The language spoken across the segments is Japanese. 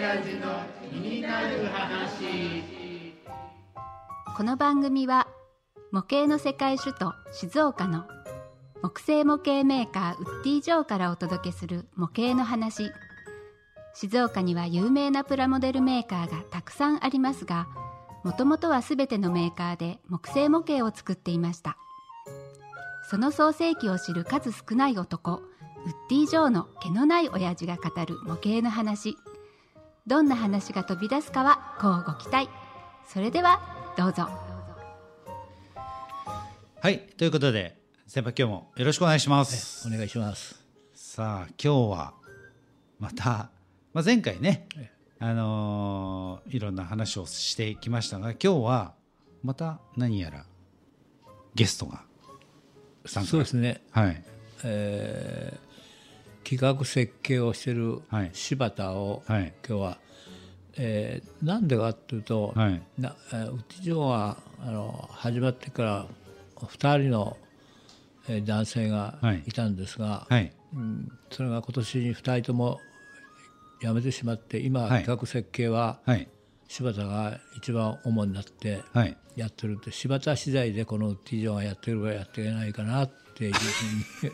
親父の気になる話この番組は模型の世界首都静岡の木製模型メーカーウッディ・ジョーからお届けする模型の話。静岡には有名なプラモデルメーカーがたくさんありますがもともとは全てのメーカーで木製模型を作っていました。その創世記を知る数少ない男ウッディ・ジョーの毛のない親父が語る模型の話。どんな話が飛び出すかはこうご期待。それではどうぞ。はいということで先輩今日もよろしくお願いします。お願いします。さあ今日はまた、まあ、前回ね、あのーいろんな話をしてきましたが今日はまた何やらゲストが参加。そうですね。はい。えー企画設計をしているはい。柴田を、はい。今日は、えーなんでかというと、はい。なえーうち上はあの始まってから2人の、えー男性がはい。いたんですが、はい。うんそれが今年に2人とも辞めてしまって今、はい。企画設計ははい。柴田が一番主になってはい。やってるって柴田次第でこのウッディ・ジョーがやってるかやっていけないかなっていうふうに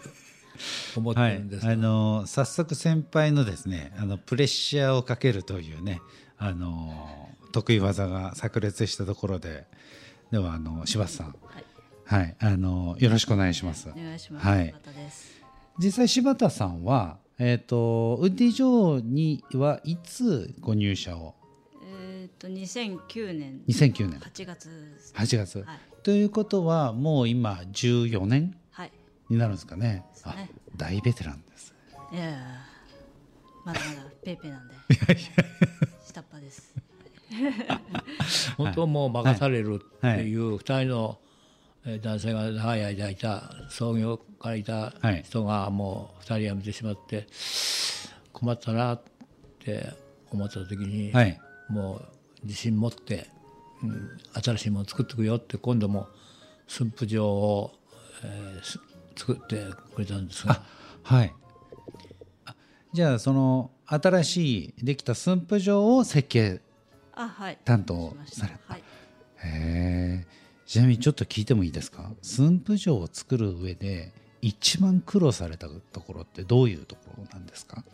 思ってはいるんですが、あのー早速先輩のですねあのプレッシャーをかけるというねあのー得意技が炸裂したところでではあの柴田さん。はい、あのーよろしくお願いします。お願いします。はい。実際柴田さんは、えー、とウッディ・ジョーにはいつご入社を？えっ、と2009年。2009年。8月ね。8月、はい。ということはもう今14年？はい。になるんですかね。ね。大ベテランです。いやいやまだまだペーペーなんで。下っ端です。本当もう任されるっていう2人のえー男性が長い間いた創業からいたはい。人がもう2人辞めてしまって困ったなって思った時に、はい。もう自信持って、うん、新しいものを作っていくよって今度も駿府城を、えーす作ってくれたんですが。はい。あじゃあその新しいできた駿府城を設計あはい。担当された。はい。へえ。ちなみにちょっと聞いてもいいですか？駿府城を作る上で一番苦労されたところってどういうところなんですか？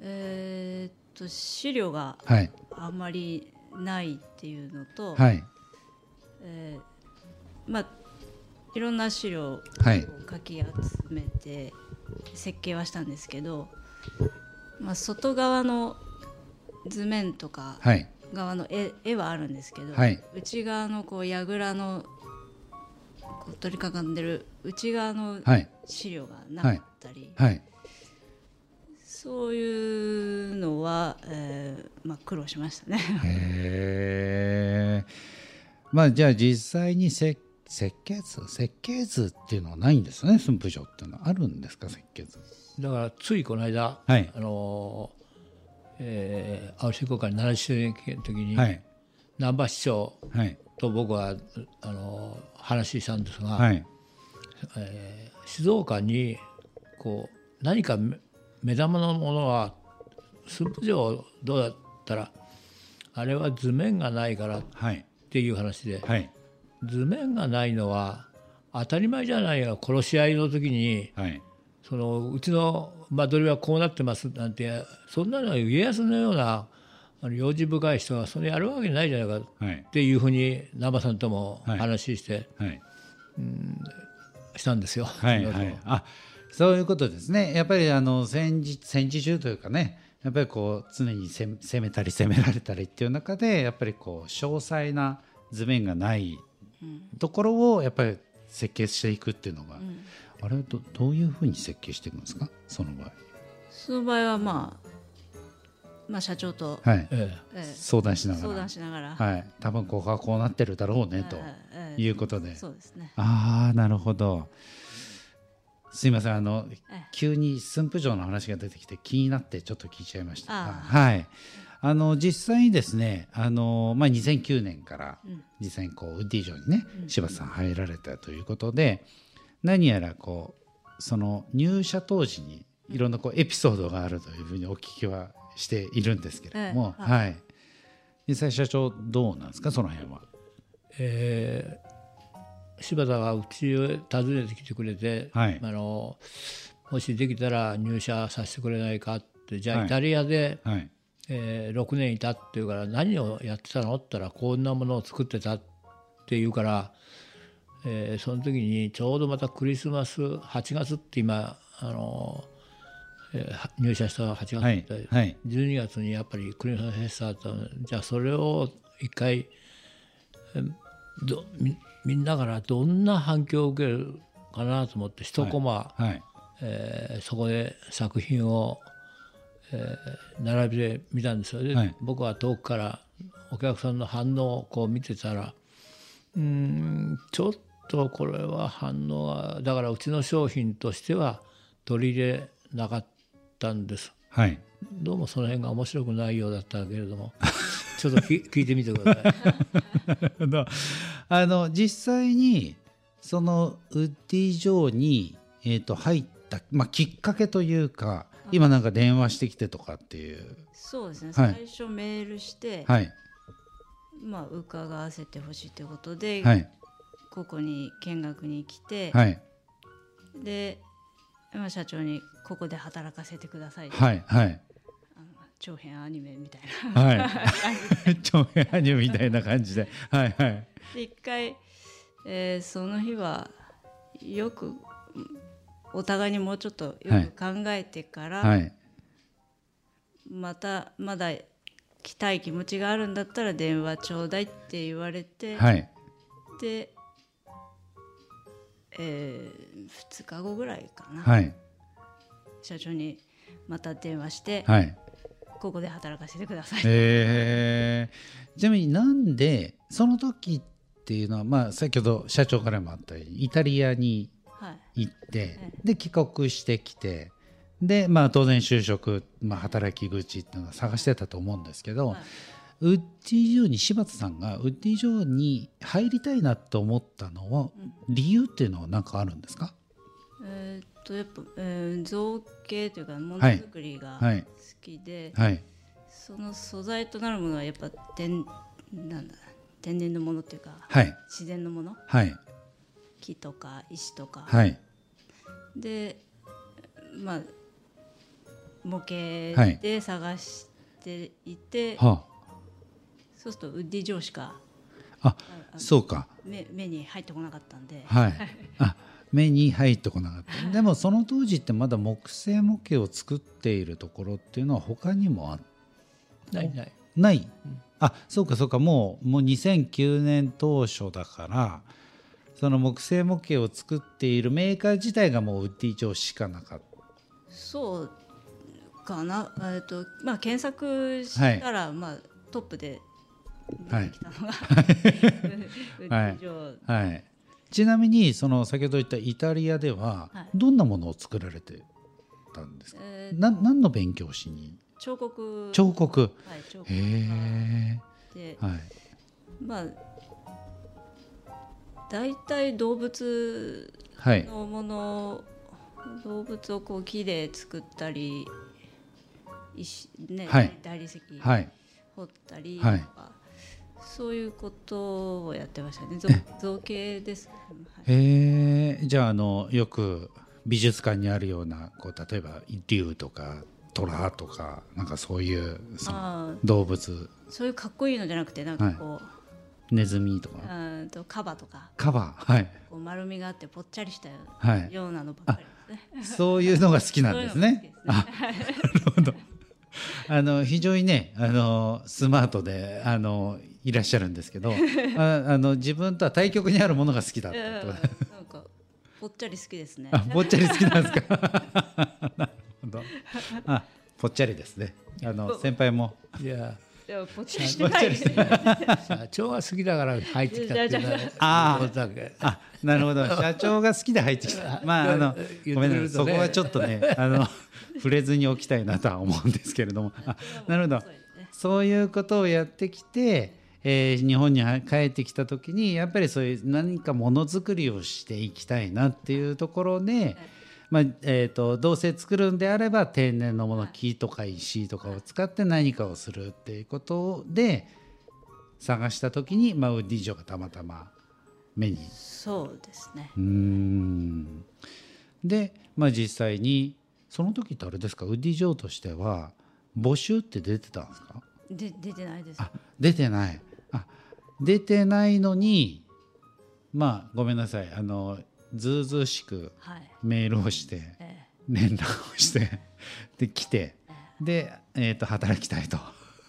えっと資料がはい。あんまりないっていうのと、はい。えーまあいろんな資料をはい。かき集めて設計はしたんですけど、まあ、外側の図面とかはい。側の絵絵はあるんですけど、はい。内側のこう櫓のこう取りかかんでる内側のはい。資料がなかったり、はい。そういうのは、えーまあ、苦労しましたね。へえまあじゃあ実際に設設計図？設計図っていうのはないんですね駿府城っていうのは。あるんですか設計図？だからついこの間、はい。あのえー、青志公会70周年記念の時に、はい。難波市長はい。と僕はあの話したんですが、はい。えー静岡にこう何か目目玉のものは駿府城どうだったらあれは図面がないからっはい。ていう話で、はい図面がないのは当たり前じゃないよ殺し合いの時にはい。そのうちの間取りはこうなってますなんてそんなのは家康のようなあの用心深い人がそれやるわけないじゃないかはいっていうふうに南波さんともはい。話してはい。したんですよ。はいはい。あそういうことですね。やっぱりあの戦時戦時中というかねやっぱりこう常に攻めたり攻められたりっていう中でやっぱりこう詳細な図面がないところをやっぱり設計していくっていうのが、あれはどどういうふうに設計していくんですか？その場合。その場合は、まあ、まあ社長と、はい。ええ。ー相談しながら。相談しながら、はい。多分ここはこうなってるだろうねとえ。ーいうことで、そうですね。ああなるほどすいません。あのええ。急に駿府城の話が出てきて気になってちょっと聞いちゃいました。はい。あの実際にですねあの、まあ、2009年から実際にこうウッディ城にね柴田さん入られたということで何やらこうその入社当時にいろんなこうエピソードがあるというふうにお聞きはしているんですけれども、ええ。ははい、実際社長どうなんですか？その辺は。えー柴田がうちを訪ねてきてくれて、はい。あのもしできたら入社させてくれないかってじゃはい。あイタリアで、はい。えー6年いたっていうから何をやってたの？って言ったらこんなものを作ってたっていうから、えーその時にちょうどまたクリスマス8月って今あの、えーは入社した8月はいって、はい。12月にやっぱりクリスマスフェスタだったじゃあそれを一回えどみみんなからどんな反響を受けるかなと思って一コマ、はい。えーそこで作品を、えー並べてみたんですよ。で、はい。僕は遠くからお客さんの反応をこう見てたらうーんちょっとこれは反応がだからうちの商品としては取り入れなかったんです。はい。どうもその辺が面白くないようだったけれどもちょっとき 聞いてみてください。あの実際にそのウッディ・ジョーに、えー、と入った、まあ、きっかけというか今なんか電話してきてとかっていう。そうですね、はい。最初メールして、はい。まあ、伺わせてほしいということで、はい。ここに見学に来て、はい。で、まあ、社長にここで働かせてください、はいはい長編アニメみたいな。はい。長編アニメみたいな感じで。はいはい。で一回、えーその日はよくうんお互いにもうちょっとよく考えてから、はい。またまだ来たい気持ちがあるんだったら電話ちょうだいって言われて、はい。で、え2日後ぐらいかな、はい。社長にまた電話して、はいここで働かせてください、えー、ちなみになんでその時っていうのは、まあ、先ほど社長からもあったようにイタリアにはい、行ってで帰国してきてで、まあ、当然就職、まあ、働き口っていうのは探してたと思うんですけど、はい。ウッディ・ジョーに柴田さんがウッディ・ジョーに入りたいなと思ったのは理由っていうのは何かあるんですか？えーっとやっぱ、えー造形というかものづくりが好はい。きで、はい。その素材となるものはやっぱ天なんだ天然のものっていうかはい。自然のもの？はい。木とか石とか、はい。でまあ模型で探していて、はそうするとウッディ・ジョーしかああそうか。目目に入ってこなかったんで、はい。あ目に入ってこなかった。でもその当時ってまだ木製模型を作っているところっていうのは他にもあないない。ない、あそうかそうか。もうもう2009年当初だからその木製模型を作っているメーカー自体がもうウッディ・ジョーしかなかっそうかな、えーとまあ、検索したら、まあ、トップで出てきたのが、ウッディ・ジョーた、はい、ちなみにその先ほど言ったイタリアでははい。どんなものを作られてたんですか、えーな何の勉強しに？彫刻。彫刻。はい、彫刻。へでえ、はい。まあ大体動物はいのもの動物をこう木で作ったり石ね、はい。大理石はい。掘ったりとはい。か、そういうことをやってましたね。造造形です、はい。へえじゃああのよく美術館にあるようなこう例えば竜とか虎とかなんかそういうそのあ動物。そういうかっこいいのじゃなくてなんかこう、ネズミとか？あーとカバとか。カバーはい。こう丸みがあってぽっちゃりしたようなのばっかりですね。そういうのが好きなんですね。そういうのがあ、なるほど。あの非常にね、あのスマートであのいらっしゃるんですけど、ああの自分とは対極にあるものが好きだっいやいやたと。なんかぽっちゃり好きですね。あ、ぽっちゃり好きなんですか？なるほど。あ、ぽっちゃりですね。あの先輩も。いやいやぽっちゃりしてない。社長が好きだから入ってきたっていうああ、なるほど。社長が好きで入ってきた。まああのねごめんなさい。そこはちょっとね、あの触れずにおきたいなとは思うんですけれども。あ、なるほど。そういうことをやってきて、えー日本に帰ってきた時にやっぱりそういう何かものづくりをしていきたいなっていうところでまあえー、とどうせ作るんであれば天然のもの木とか石とかを使って何かをするっていうことで探した時に、まあ、ウッディ城がたまたま目に。そうですね。うん。で、まあ、実際にその時ってあれですか？ウッディ城としては募集って出てたんですか？で出てないです。あ出てない。あ出てないのにまあごめんなさい。あのずうずうしくはい。メールをしてえ連絡をしてで来てで、えー、と働きたいと。え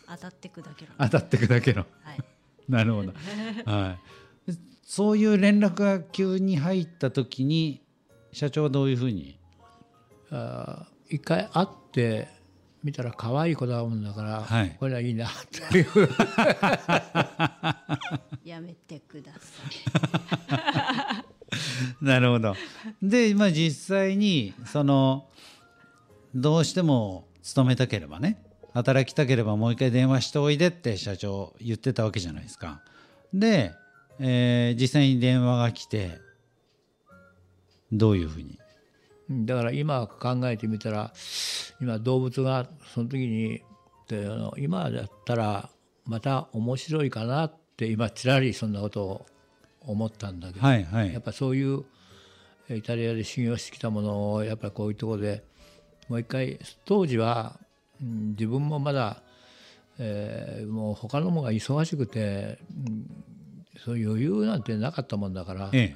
当たってくだけの。当たってくだけの。はい。なるほど、はい、そういう連絡が急に入った時に社長はどういうふうに？あー一回会って見たら可愛い子だもんだから、はい。これはいいなっていう。やめてください なるほど。で、まあ、実際にそのどうしても勤めたければね働きたければもう一回電話しておいでって社長言ってたわけじゃないですか。で、えー実際に電話が来てどういうふうに？だから今考えてみたら今動物がその時にであの今だったらまた面白いかなって今ちらりそんなことを思ったんだけど、はいはい。やっぱそういうえイタリアで修行してきたものをやっぱりこういうところでもう一回当時は、うん自分もまだ、えーもう他のものが忙しくて、うんそういう余裕なんてなかったもんだから、え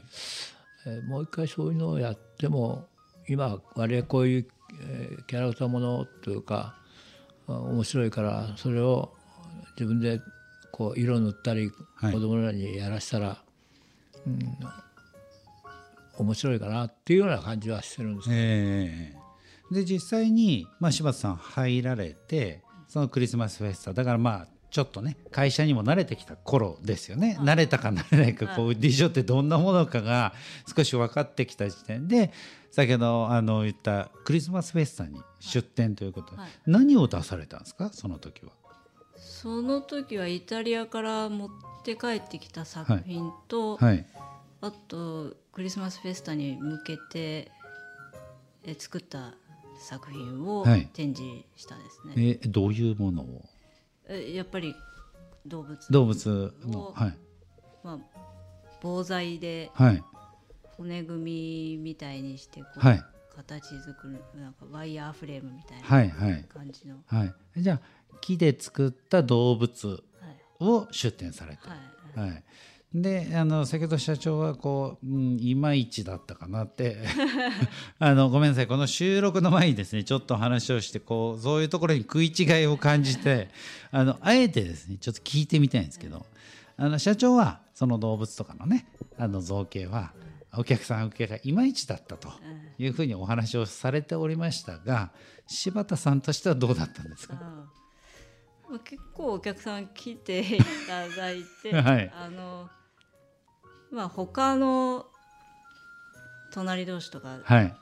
え。ーもう一回そういうのをやっても今我々こういう、えーキャラクターものというかあ面白いからそれを自分でこう色塗ったりはい。子供らにやらしたら、うん、面白いかなっていうような感じはしてるんですえええ。で実際に、まあ、柴田さん入られてそのクリスマスフェスタだからまあちょっとね会社にも慣れてきた頃ですよね、慣れたか慣れないかこうディジョってどんなものかが少し分かってきた時点で先ほどあの言ったクリスマスフェスタに出店ということで、はい。何を出されたんですか？その時は。その時はイタリアから持って帰ってきた作品と、はい、あとクリスマスフェスタに向けてえ作った作品をはい。展示したですね、えどういうものを？えやっぱり動物動物のをはい。まあ、棒材ではい。骨組みみたいにしてこう、はい。形作るなんかワイヤーフレームみたいなはいはい。感じの、はい。じゃあ木で作った動物はい。を出展されたはい。はい、であの先ほど社長はこう、うん、いまいちだったかなって。あのごめんなさい。この収録の前にですねちょっと話をしてこうそういうところに食い違いを感じて あのあえてですねちょっと聞いてみたいんですけどあの社長はその動物とかのねあの造形はお客さん受けがいまいちだったというふうにお話をされておりましたが柴田さんとしてはどうだったんですか？あまあ結構お客さん来ていただいて、はい。あのまあ他の隣同士とかはい。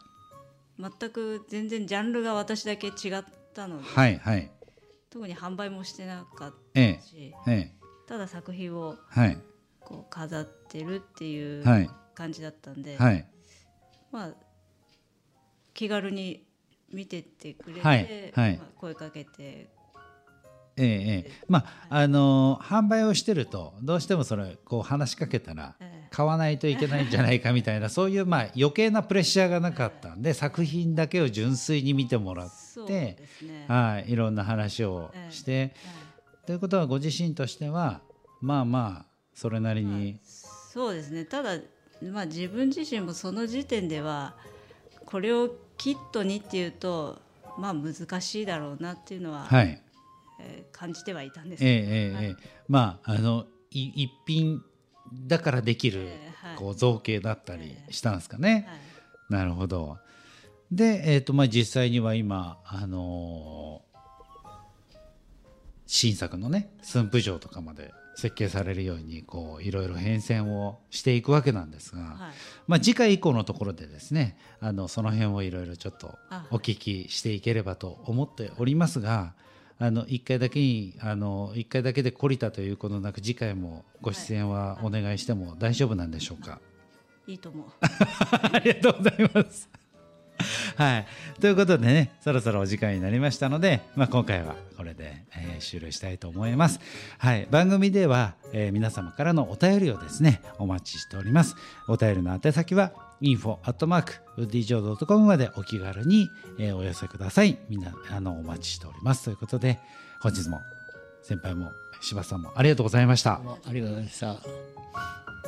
全く全然ジャンルが私だけ違ったので、はいはい。特に販売もしてなかっえたしえええ。ただ作品をはい。こう飾ってるっていうはい。感じだったんで、はい。まあ気軽に見てってくれて、はいはい。まあ、声かけてええええ。まああの販売をしてるとどうしてもそれこう話しかけたらええ。買わないといけないんじゃないかみたいな そういうまあ余計なプレッシャーがなかったんで作品だけを純粋に見てもらって。はいいろんな話をしてということはご自身としてはまあまあそれなりにそうですね。ただ、まあ、自分自身もその時点ではこれをキットにっていうとまあ難しいだろうなっていうのは、はいえー感じてはいたんです。ええけど、ええええ。まああのい一品だからできるええはい。こう造形だったりしたんですかね。はい。なるほど。で、えーとまあ、実際には今、あのー新作のね駿府城とかまで設計されるようにこういろいろ変遷をしていくわけなんですが、はい。まあ、次回以降のところでですねあのその辺をいろいろちょっとあお聞きしていければと思っておりますが。あの1回だけにあの1回だけで懲りたということなく次回もご出演はお願いしても大丈夫なんでしょうか、いいと思う。ありがとうございます。はい、ということでねそろそろお時間になりましたので、まあ、今回はこれで、えー終了したいと思います、はい、番組では、えー皆様からのお便りをですねお待ちしております。お便りの宛先は info.dj.com までお気軽に、えお寄せください。みんなあのお待ちしております。ということで本日も先輩も柴さんもありがとうございました。ありがとうございました。